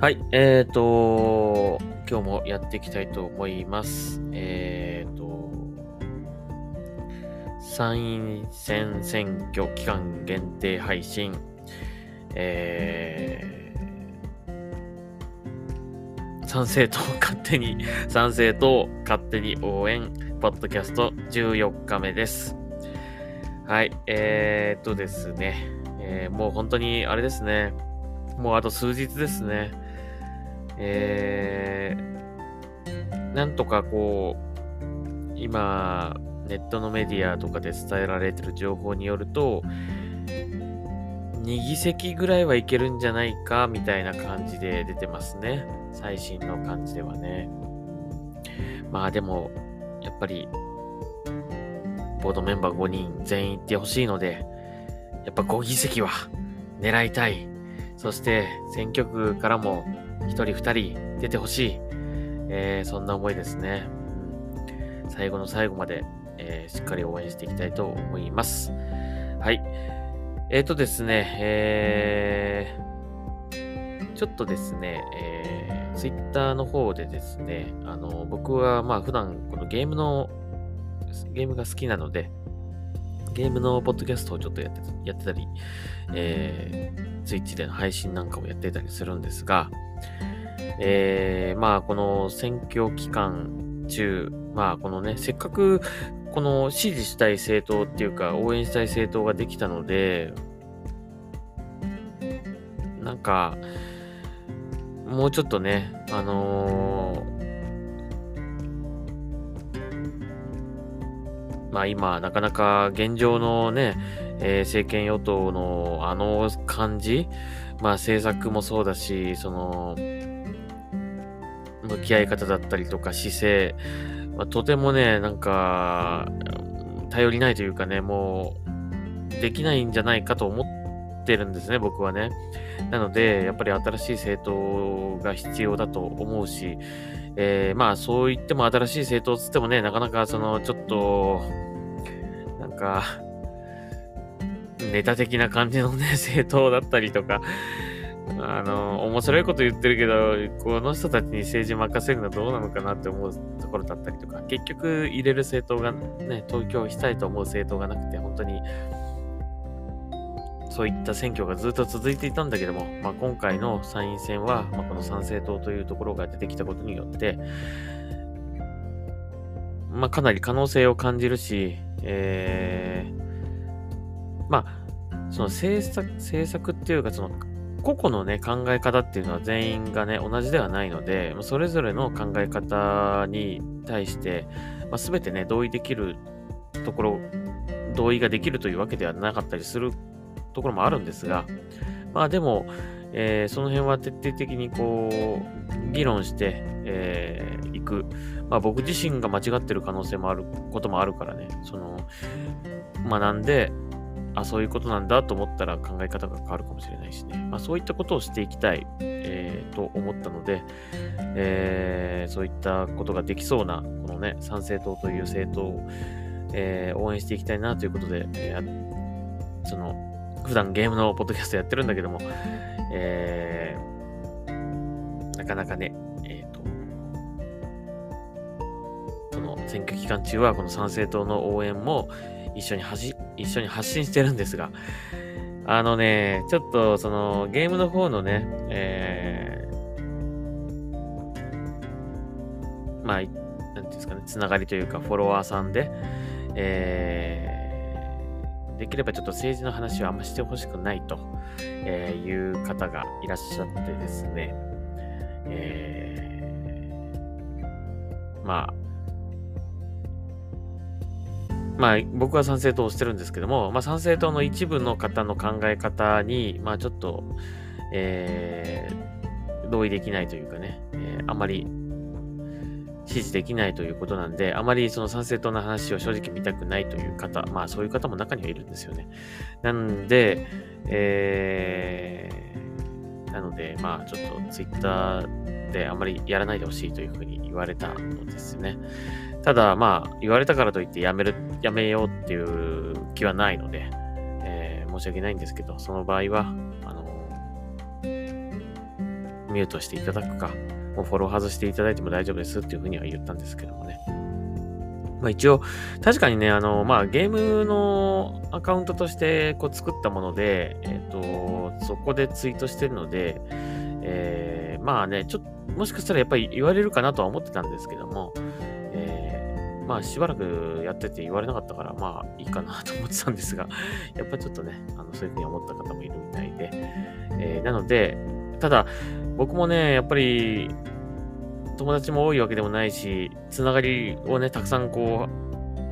はい、えーと、今日もやっていきたいと思います。えーと、参院選選挙期間限定配信、えー、賛成と勝手に、賛成と勝手に応援、ポッドキャスト14日目です。はい、えーっとですね、えーもう本当にあれですね、もうあと数日ですね。えー、なんとかこう、今、ネットのメディアとかで伝えられてる情報によると、2議席ぐらいはいけるんじゃないか、みたいな感じで出てますね。最新の感じではね。まあでも、やっぱり、ボードメンバー5人全員行ってほしいので、やっぱ5議席は狙いたい。そして、選挙区からも1人2人出てほしい。えーそんな思いですね。最後の最後まで、えーしっかり応援していきたいと思います。はい。えーとですね、えーちょっとですね、えー、ツイッターの方でですね、あの、僕はまあ普段このゲームの、ゲームが好きなので、ゲームのポッドキャストをちょっとやってやってたり、えー、ツイッチでの配信なんかもやってたりするんですが、えー、まあこの選挙期間中、まあこのね、せっかくこの支持したい政党っていうか応援したい政党ができたので、なんか、もうちょっとね、あのーまあ今、なかなか現状のね、えー政権与党のあの感じ、まあ政策もそうだし、その、向き合い方だったりとか姿勢、まあ、とてもね、なんか、頼りないというかね、もう、できないんじゃないかと思ってるんですね、僕はね。なので、やっぱり新しい政党が必要だと思うし、えーまあそう言っても新しい政党つってもね、なかなかそのちょっと、なんか、ネタ的な感じのね、政党だったりとか、あの、面白いこと言ってるけど、この人たちに政治任せるのはどうなのかなって思うところだったりとか、結局入れる政党がね、投票したいと思う政党がなくて、本当に、そういった選挙がずっと続いていたんだけども、まあ、今回の参院選は、まあ、この参政党というところが出てきたことによって、まあ、かなり可能性を感じるし、えー、まあ、その政策、政策っていうか、その、個々のね、考え方っていうのは全員がね、同じではないので、それぞれの考え方に対して、まあ、全てね、同意できるところ、同意ができるというわけではなかったりするところもあるんですが、まあでも、えーその辺は徹底的にこう、議論して、えーいく。まあ僕自身が間違ってる可能性もあることもあるからね、その、学んで、あ、そういうことなんだと思ったら考え方が変わるかもしれないしね。まあそういったことをしていきたい、えーと思ったので、えーそういったことができそうな、このね、参政党という政党を、えー応援していきたいなということで、えーその、普段ゲームのポッドキャストやってるんだけども、えーなかなかね、えっ、と、この選挙期間中はこの参政党の応援も一緒に発一緒に発信してるんですが、あのね、ちょっとそのゲームの方のね、えーまあ、なんていうんですかね、つながりというかフォロワーさんで、えーできればちょっと政治の話はあんましてほしくないと、えいう方がいらっしゃってですね、えーまあ、まあ、僕は賛成党をしてるんですけども、まあ、賛成党の一部の方の考え方に、まあ、ちょっと、えー同意できないというかね、えーあまり支持できないということなんで、あまりその賛成党の話を正直見たくないという方、まあそういう方も中にはいるんですよね。なんで、えーなので、まあちょっとツイッターであまりやらないでほしいというふうに言われたのですね。ただ、まあ言われたからといってやめる、やめようっていう気はないので、えー申し訳ないんですけど、その場合は、あのミュートしていただくか、もうフォロー外していただいても大丈夫ですっていうふうには言ったんですけどもね。まあ一応、確かにね、あの、まあゲームのアカウントとしてこう作ったもので、えっ、ー、と、そこでツイートしてるので、えー、まあね、ちょっと、もしかしたらやっぱり言われるかなとは思ってたんですけども、えー、まあしばらくやってて言われなかったから、まあいいかなと思ってたんですが、やっぱちょっとね、あのそういうふうに思った方もいるみたいで、えー、なので、ただ、僕もね、やっぱり、友達も多いわけでもないし、つながりをね、たくさんこ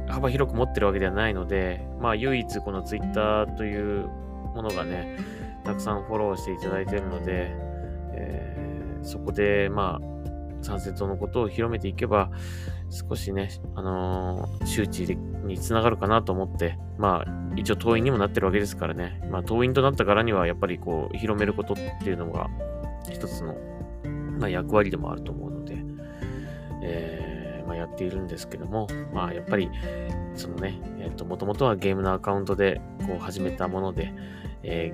う、幅広く持ってるわけではないので、まあ唯一この Twitter というものがね、たくさんフォローしていただいてるので、えー、そこでまあ、サンセットのことを広めていけば、少しね、あのー、周知につながるかなと思って、まあ、一応党員にもなってるわけですからね、まあ、党員となったからには、やっぱりこう、広めることっていうのが、一つの、まあ、役割でもあると思うので、えー、まあ、やっているんですけども、まあ、やっぱり、そのね、えっ、ー、と、もともとはゲームのアカウントで、こう、始めたもので、え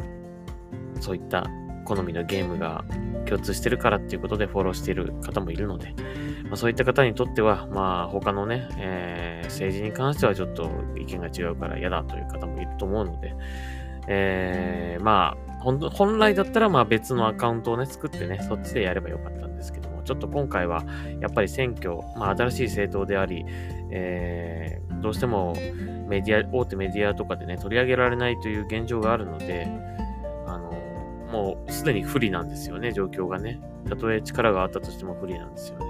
ー、そういった好みのゲームが共通してるからっていうことでフォローしている方もいるので、まあ、そういった方にとっては、まあ、他のね、えー、政治に関してはちょっと意見が違うから嫌だという方もいると思うので、えー、まあ、本来だったらまあ別のアカウントをね、作ってね、そっちでやればよかったんですけども、ちょっと今回はやっぱり選挙、まあ新しい政党であり、えー、どうしてもメディア、大手メディアとかでね、取り上げられないという現状があるので、もうすでに不利なんですよね、状況がね。たとえ力があったとしても不利なんですよね。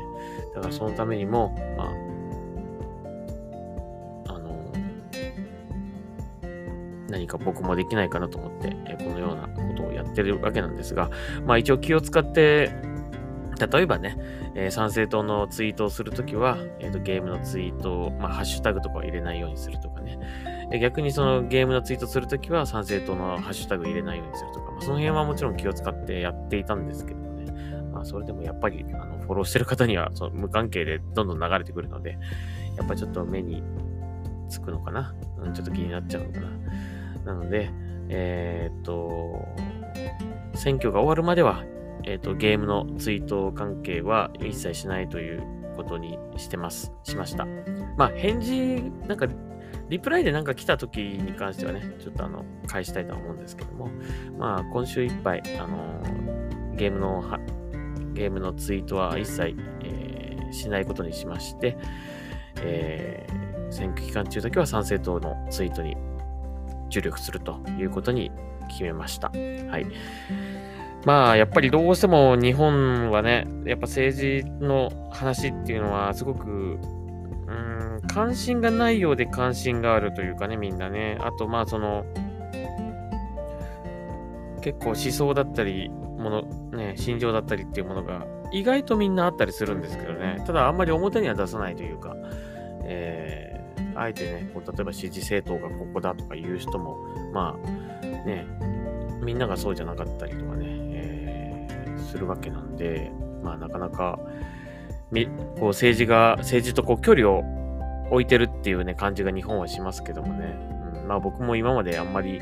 だからそのためにも、まあの、何か僕もできないかなと思って、えこのようなことをやってるわけなんですが、まあ一応気を使って、例えばね、えー、参政党のツイートをするときは、えーと、ゲームのツイートを、まあ、ハッシュタグとかを入れないようにするとかね。逆にそのゲームのツイートするときは、参政党のハッシュタグ入れないようにするとか、その辺はもちろん気を使ってやっていたんですけどね。まあ、それでもやっぱり、あの、フォローしてる方には、その無関係でどんどん流れてくるので、やっぱちょっと目につくのかな？うん、ちょっと気になっちゃうのかな？なので、えー、っと、選挙が終わるまでは、えー、っと、ゲームのツイート関係は一切しないということにしてます、しました。まあ、返事、なんか、リプライでなんか来た時に関してはね、ちょっとあの、返したいとは思うんですけども、まあ、今週いっぱい、あのゲームの、ゲームのツイートは一切、えー、しないことにしまして、えー、選挙期間中だけは参政党のツイートに注力するということに決めました。はい。まあ、やっぱりどうしても日本はね、やっぱ政治の話っていうのはすごく、うん、関心がないようで関心があるというかね、みんなね。あと、まあ、その、結構思想だったり、もの、ね、心情だったりっていうものが意外とみんなあったりするんですけどね。ただあんまり表には出さないというか、えーあえてね、こう例えば支持政党がここだとか言う人も、まあね、みんながそうじゃなかったりとかね、えー、するわけなんで、まあなかなか、こう政治が、政治とこう距離を置いてるっていうね、感じが日本はしますけどもね、うん、まあ僕も今まであんまり、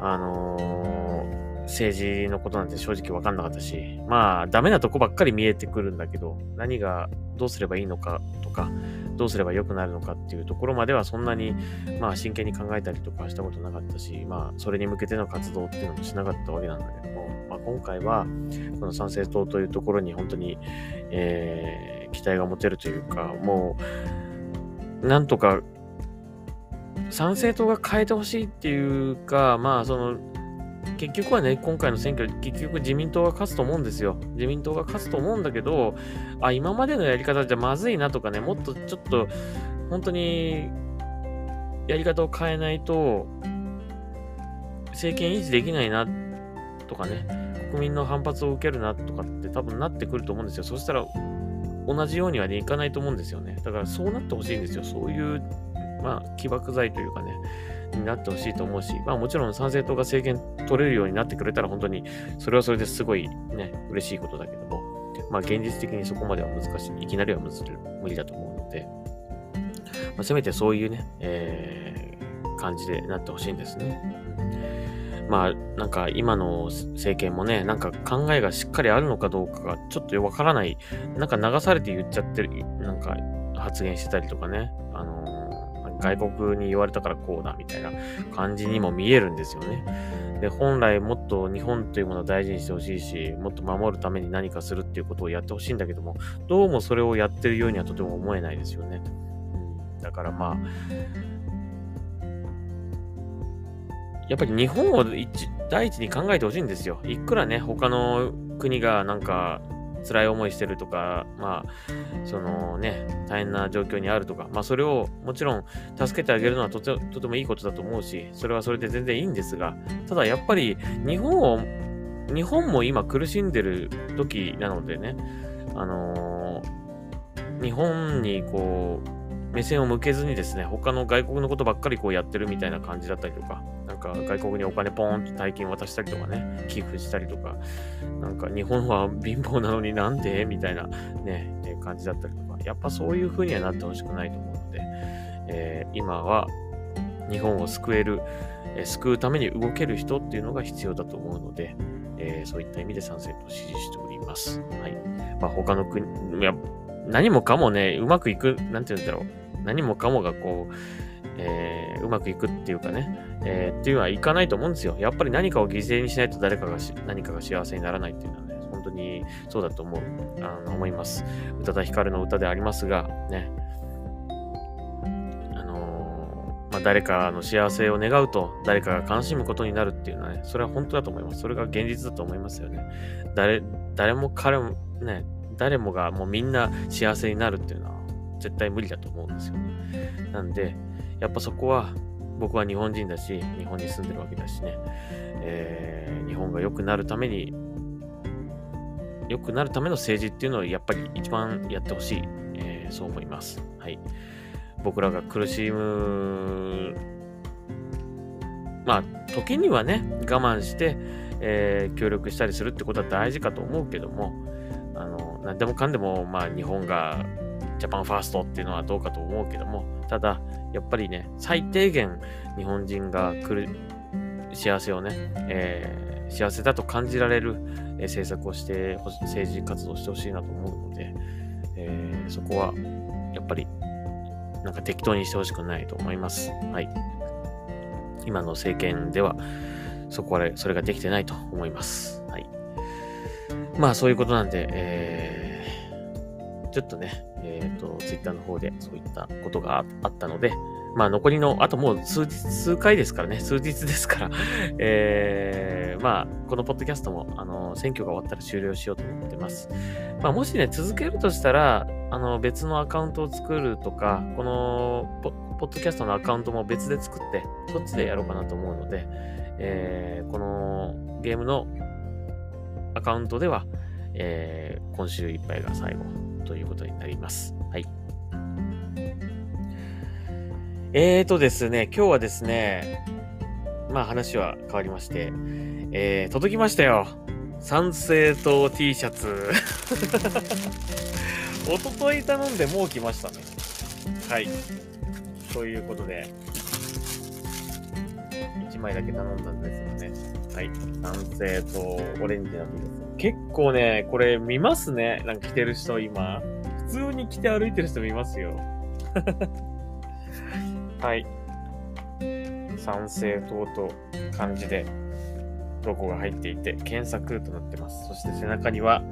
あのー、政治のことなんて正直わかんなかったし、まあダメなとこばっかり見えてくるんだけど、何がどうすればいいのかとか、どうすれば良くなるのかっていうところまではそんなに、まあ、真剣に考えたりとかしたことなかったし、まあ、それに向けての活動っていうのもしなかったわけなんだけども、まあ、今回は、この参政党というところに本当に、えー、期待が持てるというか、もう、なんとか、参政党が変えてほしいっていうか、まあ、その、結局はね、今回の選挙、結局自民党が勝つと思うんですよ。自民党が勝つと思うんだけど、あ、今までのやり方じゃまずいなとかね、もっとちょっと、本当に、やり方を変えないと、政権維持できないな、とかね、国民の反発を受けるな、とかって多分なってくると思うんですよ。そしたら、同じようにはね、いかないと思うんですよね。だからそうなってほしいんですよ。そういう、まあ、起爆剤というかね、になってほしいと思うし、まあもちろん参政党が政権取れるようになってくれたら本当にそれはそれですごいね、嬉しいことだけども、まあ現実的にそこまでは難しい。いきなりは無理だと思うので、まあ、せめてそういうね、えー、感じでなってほしいんですね。まあ、なんか今の政権もね、なんか考えがしっかりあるのかどうかがちょっとわからない、なんか流されて言っちゃってる、なんか発言してたりとかね、あのー、外国に言われたからこうだみたいな感じにも見えるんですよね。で、本来もっと日本というものを大事にしてほしいし、もっと守るために何かするっていうことをやってほしいんだけども、どうもそれをやってるようにはとても思えないですよね。だからまあ、やっぱり日本を第一に考えてほしいんですよ。いくらね、他の国がなんか辛い思いしてるとか、まあ、そのね、大変な状況にあるとか、まあそれをもちろん助けてあげるのはとてとてもいいことだと思うし、それはそれで全然いいんですが、ただやっぱり日本を、日本も今苦しんでる時なのでね、あのー、日本にこう、目線を向けずにですね、他の外国のことばっかりこうやってるみたいな感じだったりとか、なんか外国にお金ポーンと大金渡したりとかね、寄付したりとか、なんか日本は貧乏なのになんで？みたいなね、感じだったりとか、やっぱそういう風にはなってほしくないと思うので、えー、今は日本を救える、えー、救うために動ける人っていうのが必要だと思うので、えー、そういった意味で賛成と支持しております。はい。まあ、他の国、何もかもね、うまくいく、なんて言うんだろう。何もかもがこう、えー、うまくいくっていうかね、えー、っていうのはいかないと思うんですよ。やっぱり何かを犠牲にしないと誰かが何かが幸せにならないっていうのはね、本当にそうだと思う、あの思います。宇多田ヒカルの歌でありますが、ね、あのー、まあ、誰かの幸せを願うと誰かが悲しむことになるっていうのはね、それは本当だと思います。それが現実だと思いますよね。誰、誰も彼もね、誰もがもうみんな幸せになるっていうのは絶対無理だと思うんですよね。なんで、やっぱそこは僕は日本人だし、日本に住んでるわけだしね、えー、日本が良くなるために、良くなるための政治っていうのをやっぱり一番やってほしい、えー、そう思います。はい。僕らが苦しむ、まあ、時にはね、我慢して、えー、協力したりするってことは大事かと思うけども、何でもかんでも、まあ、日本がジャパンファーストっていうのはどうかと思うけども、ただ、やっぱりね、最低限日本人が来る幸せをね、えー、幸せだと感じられる、え、政策をして、政治活動してほしいなと思うので、えー、そこは、やっぱり、なんか適当にしてほしくないと思います。はい。今の政権では、そこは、それができてないと思います。はい。まあ、そういうことなんで、えー、ちょっとね、えっ、ー、と、ツイッターの方でそういったことがあったので、まあ残りの、あともう数日、数回ですからね、数日ですから えー、まあ、このポッドキャストも、あの、選挙が終わったら終了しようと思ってます。まあ、もしね、続けるとしたら、あの、別のアカウントを作るとか、このポ、ポッドキャストのアカウントも別で作って、そっちでやろうかなと思うので、えー、このゲームのアカウントでは、えー、今週いっぱいが最後ということになります。はい。えーとですね、今日はですね、まあ話は変わりまして、えー、届きましたよ。参政党 T シャツ。おととい頼んでもう来ましたね。はい。ということで、1枚だけ頼んだんですよね。はい。参政党オレンジの T シャツ。結構ね、これ見ますね。なんか着てる人今。普通に着て歩いてる人見ますよ。はい。参政党と漢字でロゴが入っていて、検索となってます。そして背中には、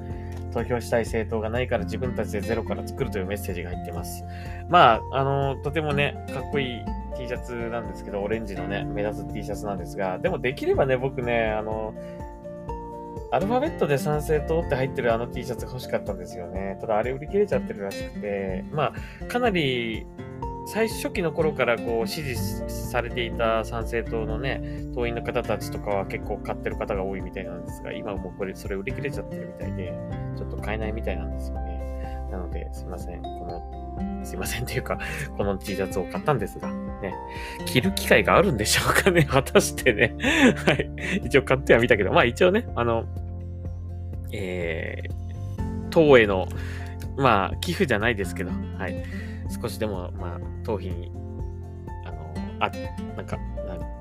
投票したい政党がないから自分たちでゼロから作るというメッセージが入ってます。まあ、あの、とてもね、かっこいい T シャツなんですけど、オレンジのね、目立つ T シャツなんですが、でもできればね、僕ね、あの、アルファベットで賛成党って入ってるあの T シャツが欲しかったんですよね。ただあれ売り切れちゃってるらしくて、まあ、かなり最初期の頃からこう支持されていた参政党のね、党員の方たちとかは結構買ってる方が多いみたいなんですが、今もうこれ、それ売り切れちゃってるみたいで、ちょっと買えないみたいなんですよ。なので、すいません。この、すいませんというか、この T シャツを買ったんですが、ね、着る機会があるんでしょうかね、果たしてね。はい。一応買ってはみたけど、まあ一応ね、あの、えー、党への、まあ、寄付じゃないですけど、はい。少しでも、まあ、党費に、あの、あ、なんか、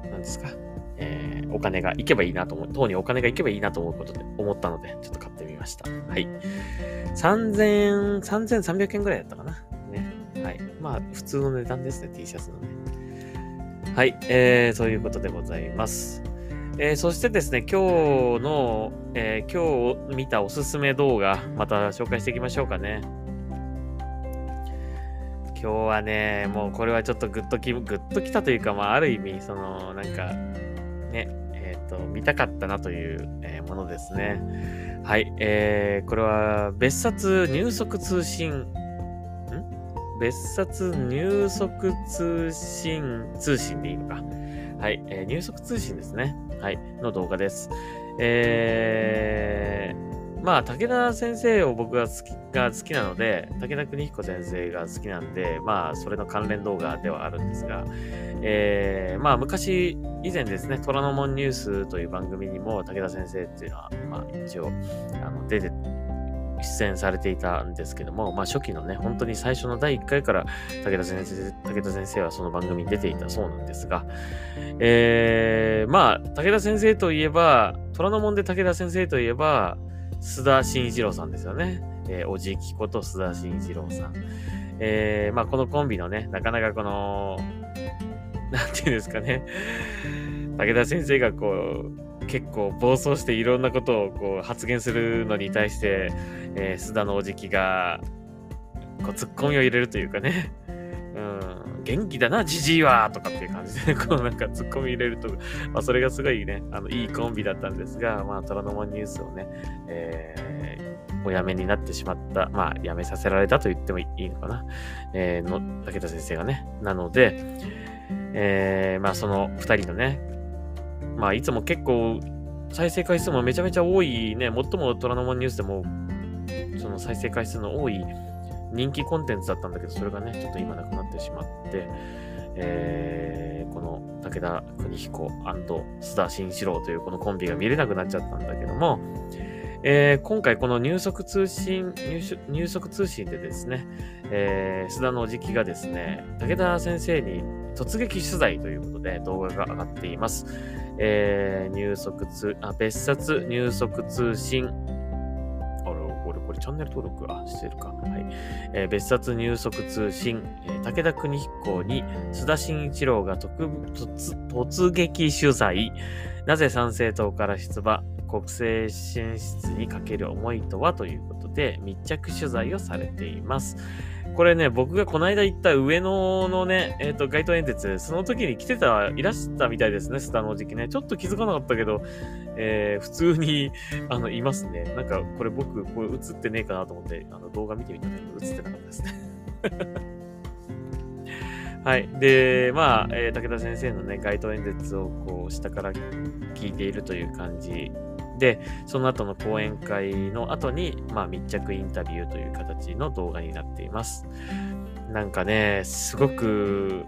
なんですか、えー、お金がいけばいいなと思う、党にお金がいけばいいなと思うことで、思ったので、ちょっと買ってみました。はい。3000、3300円ぐらいだったかな。ね。はい。まあ、普通の値段ですね、T シャツのね。はい。えー、ということでございます。えー、そしてですね、今日の、えー、今日見たおすすめ動画、また紹介していきましょうかね。今日はね、もうこれはちょっとグッとき、グッときたというか、まあ、ある意味、その、なんか、ね、えっ、ー、と、見たかったなという、えー、ものですね。はい、えー、これは、別冊入足通信、ん？別冊入足通信、通信でいいのか。はい、えー、入足通信ですね。はい、の動画です。えー、まあ、武田先生を僕が好き、が好きなので、武田邦彦先生が好きなんで、まあ、それの関連動画ではあるんですが、えー、まあ、昔、以前ですね、虎ノ門ニュースという番組にも武田先生っていうのは、まあ、一応、あの、出て、出演されていたんですけども、まあ初期のね、本当に最初の第1回から武田先生、武田先生はその番組に出ていたそうなんですが、えー、まあ、武田先生といえば、虎ノ門で武田先生といえば、須田慎一郎さんですよね。えー、おじきこと須田慎一郎さん。えー、まあこのコンビのね、なかなかこの、なんていうんですかね、武田先生がこう、結構暴走していろんなことをこう発言するのに対して、えー、須田のおじきが、こう、ツッコミを入れるというかね、元気だな、じじいはとかっていう感じで、ね、こうなんかツッコミ入れると、まあ、それがすごいね、あの、いいコンビだったんですが、まあ、虎ノ門ニュースをね、えー、お辞めになってしまった、まあ、辞めさせられたと言ってもいいのかな、えー、の、武田先生がね、なので、えー、まあ、その二人のね、まあ、いつも結構、再生回数もめちゃめちゃ多いね、最も虎ノ門ニュースでも、その再生回数の多い人気コンテンツだったんだけど、それがね、ちょっと今なくなってしまって、えー、この武田邦彦須田慎一郎というこのコンビが見れなくなっちゃったんだけども、えー、今回この入足通信入、入足通信でですね、えー、須田のおじきがですね、武田先生に突撃取材ということで動画が上がっています。えー、入足通、あ、別冊入足通信れチャンネル登録はしてるか？はい。えー、別冊入足通信、えー、武田邦彦に須田慎一郎が特突突撃取材。なぜ参政党から出馬、国政進出にかける思いとは？ということで密着取材をされています。これね、僕がこの間行った上野のね、えっ、ー、と、街頭演説、その時に来てた、いらしたみたいですね、スタの時期ね。ちょっと気づかなかったけど、えー、普通に、あの、いますね。なんか、これ僕、これ映ってねえかなと思って、あの、動画見てみたんだけど、映ってなかったですね。はい。で、まあ、えー、武田先生のね、街頭演説をこう、下から聞いているという感じで、その後の講演会の後に、まあ、密着インタビューという形の動画になっています。なんかね、すごく、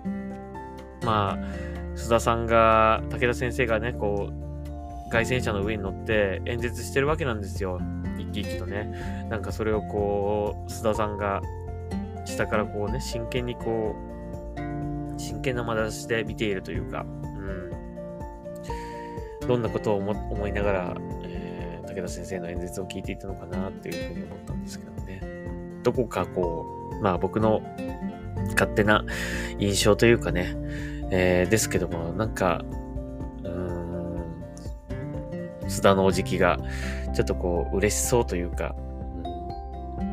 まあ、須田さんが、武田先生がね、こう、外戦車の上に乗って演説してるわけなんですよ。生き生きとね。なんかそれをこう、須田さんが下からこうね、真剣にこう、真剣なまだして見ているというか、うん。どんなことを思いながら武田先生の演説を聞いていたのかなっていうふうに思ったんですけどね。どこかこう、まあ僕の勝手な印象というかね、えー、ですけども、なんか、うーん、須田のおじきが、ちょっとこう、嬉しそうというか、う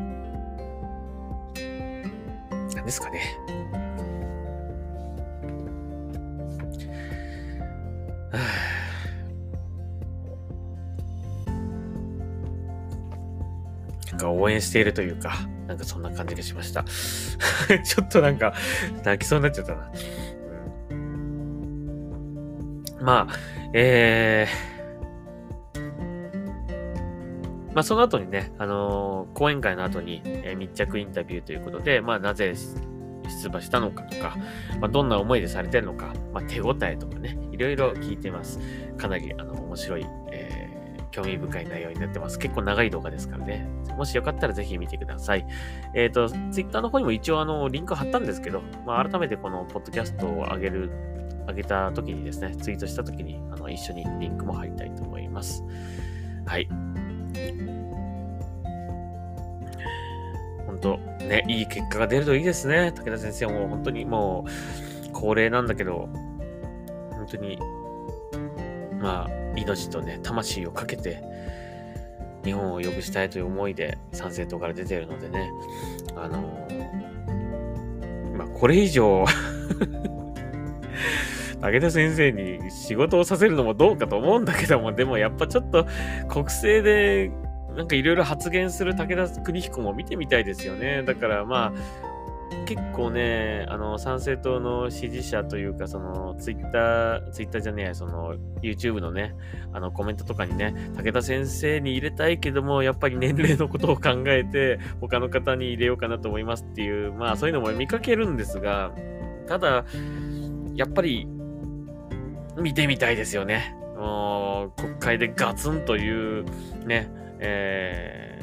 ん、なんですかね。か応援しているというか、なんかそんな感じがしました。ちょっとなんか泣きそうになっちゃったな。うん、まあ、えー、まあその後にね、あのー、講演会の後に、えー、密着インタビューということで、まあなぜ出馬したのかとか、まあ、どんな思いでされてるのか、まあ、手応えとかね、いろいろ聞いてます。かなりあの面白い、えー興味深い内容になってます。結構長い動画ですからね。もしよかったらぜひ見てください。えっ、ー、と、Twitter の方にも一応あの、リンク貼ったんですけど、まあ、改めてこのポッドキャストを上げる上げた時にですね、ツイートした時に、あの、一緒にリンクも貼りたいと思います。はい。本当ね、いい結果が出るといいですね。武田先生も本当にもう、高齢なんだけど、本当に、まあ、命とね、魂をかけて、日本を良くしたいという思いで参政党から出てるのでね、あのー、まあ、これ以上 武田先生に仕事をさせるのもどうかと思うんだけども、でもやっぱちょっと国政でなんかいろいろ発言する武田邦彦も見てみたいですよね。だからまあ、結構ね、あの、参政党の支持者というか、その、ツイッター、ツイッターじゃねえ、その、YouTube のね、あの、コメントとかにね、武田先生に入れたいけども、やっぱり年齢のことを考えて、他の方に入れようかなと思いますっていう、まあ、そういうのも見かけるんですが、ただ、やっぱり、見てみたいですよね。もう、国会でガツンという、ね、えー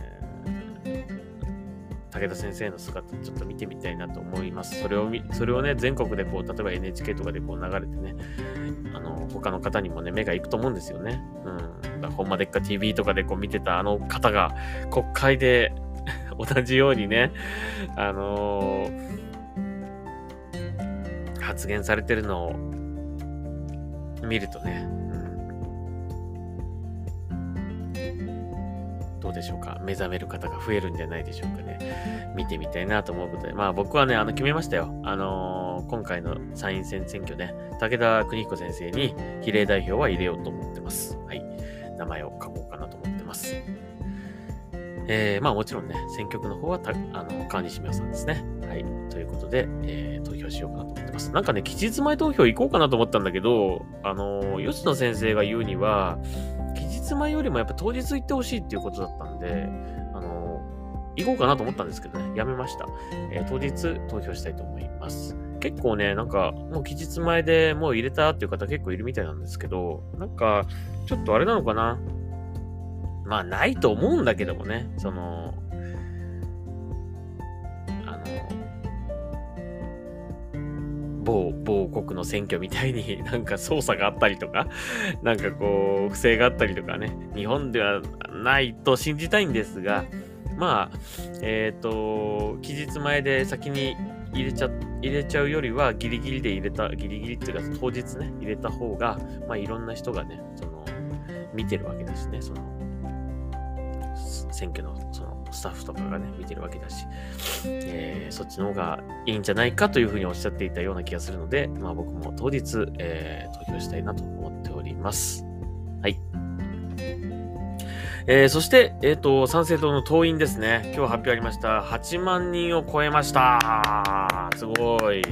武田先生の姿ちょっと見てみたいなと思います。それをそれをね、全国でこう、例えば NHK とかでこう流れてね、あの、他の方にもね、目が行くと思うんですよね。うん。だほんまでっか TV とかでこう見てたあの方が、国会で 同じようにね、あのー、発言されてるのを見るとね、どうでしょうか？目覚める方が増えるんじゃないでしょうかね。見てみたいなと思うことで。まあ僕はね、あの、決めましたよ。あのー、今回の参院選選挙で、武田邦彦先生に比例代表は入れようと思ってます。はい。名前を書こうかなと思ってます。えー、まあもちろんね、選挙区の方はた、あの、川西明さんですね。はい。ということで、えー、投票しようかなと思ってます。なんかね、期日前投票行こうかなと思ったんだけど、あのー、吉野先生が言うには、日前よりもやっぱ当日行ってほしいっていうことだったんで、あの行こうかなと思ったんですけどね、やめました。えー、当日投票したいと思います。結構ね、なんか、もう期日前でもう入れたっていう方結構いるみたいなんですけど、なんか、ちょっとあれなのかなまあ、ないと思うんだけどもね、その、某、某国の選挙みたいに なんか操作があったりとか、なんかこう、不正があったりとかね、日本ではないと信じたいんですが、まあ、えっ、ー、と、期日前で先に入れちゃ、入れちゃうよりはギリギリで入れた、ギリギリっていうか当日ね、入れた方が、まあいろんな人がね、その、見てるわけですね、その、選挙のスタッフとかがね、見てるわけだし、えー、そっちの方がいいんじゃないかというふうにおっしゃっていたような気がするので、まあ僕も当日、えー、投票したいなと思っております。はい。えー、そして、えっ、ー、と、参政党の党員ですね。今日発表ありました。8万人を超えました。すごい。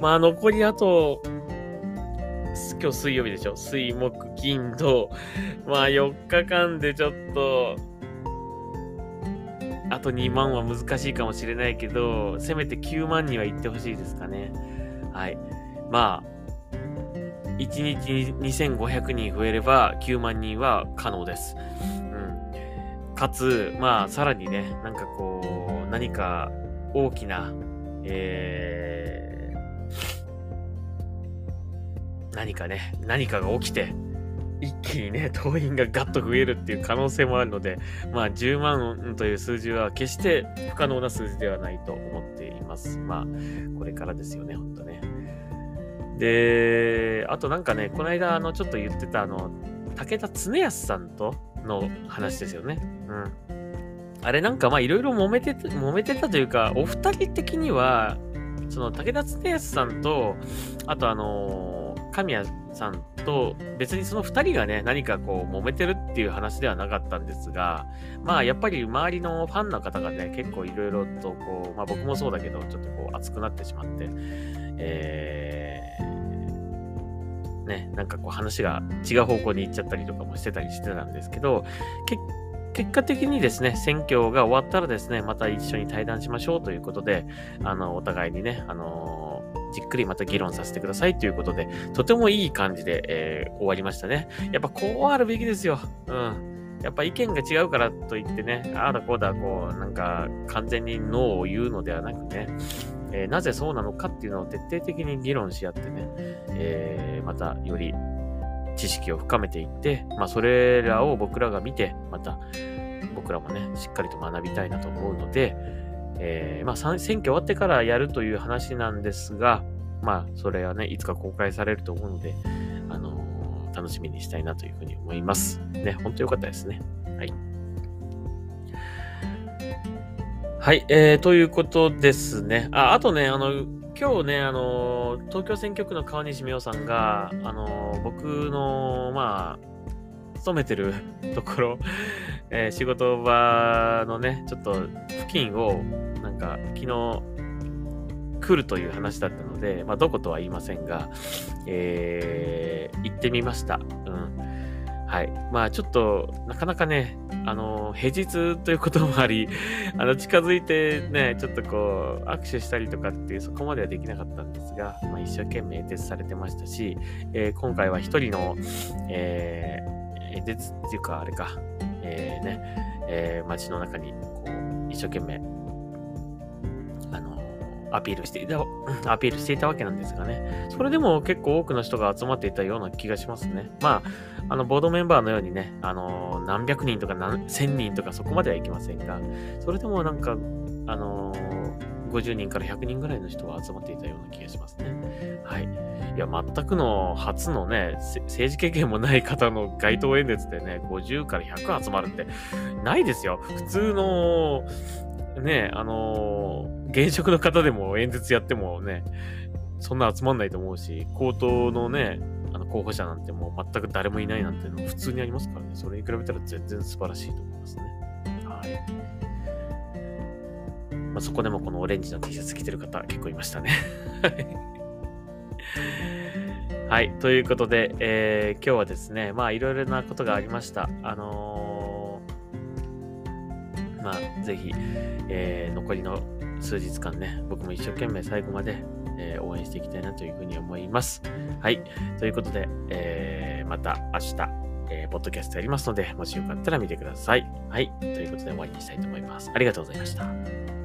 まあ、残りあと、今日水曜日でしょ水、木、金、土。まあ4日間でちょっと、あと2万は難しいかもしれないけど、せめて9万には行ってほしいですかね。はい。まあ、1日2500人増えれば9万人は可能です。うん。かつ、まあ、さらにね、なんかこう、何か大きな、えー、何かね、何かが起きて、一気にね、党員がガッと増えるっていう可能性もあるので、まあ10万という数字は決して不可能な数字ではないと思っています。まあ、これからですよね、ほんとね。で、あとなんかね、この間、あの、ちょっと言ってた、あの、武田恒康さんとの話ですよね。うん。あれなんかまあいろいろ揉めて、揉めてたというか、お二人的には、その武田恒康さんと、あとあの神谷さんと別にその2人がね、何かこう揉めてるっていう話ではなかったんですが、まあやっぱり周りのファンの方がね、結構いろいろとこう、まあ僕もそうだけど、ちょっとこう熱くなってしまって、えー、ね、なんかこう話が違う方向に行っちゃったりとかもしてたりしてたんですけど、結果的にですね、選挙が終わったらですね、また一緒に対談しましょうということで、あの、お互いにね、あのー、じっくりまた議論させてくださいということで、とてもいい感じで、えー、終わりましたね。やっぱこうあるべきですよ。うん。やっぱ意見が違うからといってね、ああだこうだ、こう、なんか完全にノーを言うのではなくね、えー、なぜそうなのかっていうのを徹底的に議論し合ってね、えー、またより知識を深めていって、まあ、それらを僕らが見て、また僕らもね、しっかりと学びたいなと思うので、えー、まあ、選挙終わってからやるという話なんですが、まあ、それはね、いつか公開されると思うので、あのー、楽しみにしたいなというふうに思います。ね、本当よかったですね。はい。はい、えー、ということですね。あ、あとね、あの、今日ね、あの、東京選挙区の川西美桜さんが、あの、僕の、まあ、勤めてる ところ、えー、仕事場のね、ちょっと付近を、なんか、昨日、来るという話だったので、まあ、どことは言いませんが、えー、行ってみました。うん。はい。まあちょっと、なかなかね、あの、平日ということもあり、あの、近づいてね、ちょっとこう、握手したりとかっていう、そこまではできなかったんですが、まあ一生懸命演説されてましたし、えー、今回は一人の、えー、演説っていうか、あれか、えー、ね、えー、街の中に、こう、一生懸命、あのアピールしていた、アピールしていたわけなんですがね。それでも結構多くの人が集まっていたような気がしますね。まあ、あの、ボードメンバーのようにね、あの、何百人とか何千人とかそこまではいきませんが、それでもなんか、あの50人から100人ぐらいの人が集まっていたような気がしますね。はい。いや、全くの初のね、政治経験もない方の街頭演説でね、50から100集まるってないですよ。普通の、ね、あの、現職の方でも演説やってもね、そんな集まんないと思うし、高等のね、あの候補者なんてもう全く誰もいないなんていうの普通にありますからね、それに比べたら全然素晴らしいと思いますね。はい。まあ、そこでもこのオレンジの T シャツ着てる方結構いましたね。はい。はいということで、えー、今日はですね、まあいろいろなことがありました。あのー、まあぜひ、えー、残りの数日間ね、僕も一生懸命最後まで、え、応援していきたいなというふうに思います。はい。ということで、え、また明日、えー、ポッドキャストやりますので、もしよかったら見てください。はい。ということで終わりにしたいと思います。ありがとうございました。